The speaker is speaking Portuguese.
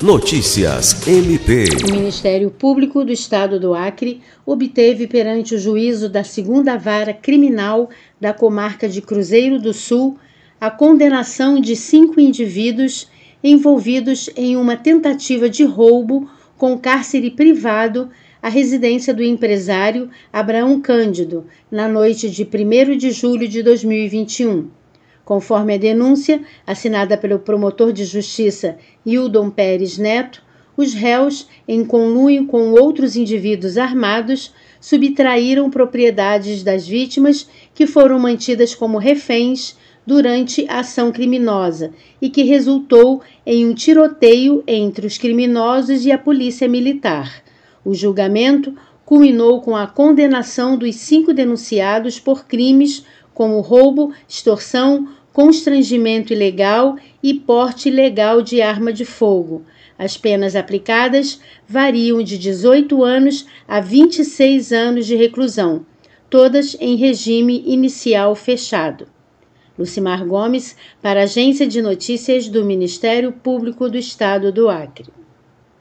Notícias MP. O Ministério Público do Estado do Acre obteve perante o juízo da segunda vara criminal da comarca de Cruzeiro do Sul a condenação de cinco indivíduos envolvidos em uma tentativa de roubo com cárcere privado à residência do empresário Abraão Cândido, na noite de 1 de julho de 2021. Conforme a denúncia, assinada pelo promotor de justiça Hildon Pérez Neto, os réus, em conluio com outros indivíduos armados, subtraíram propriedades das vítimas que foram mantidas como reféns durante a ação criminosa e que resultou em um tiroteio entre os criminosos e a polícia militar. O julgamento culminou com a condenação dos cinco denunciados por crimes como roubo, extorsão, constrangimento ilegal e porte ilegal de arma de fogo. As penas aplicadas variam de 18 anos a 26 anos de reclusão, todas em regime inicial fechado. Lucimar Gomes, para a Agência de Notícias do Ministério Público do Estado do Acre.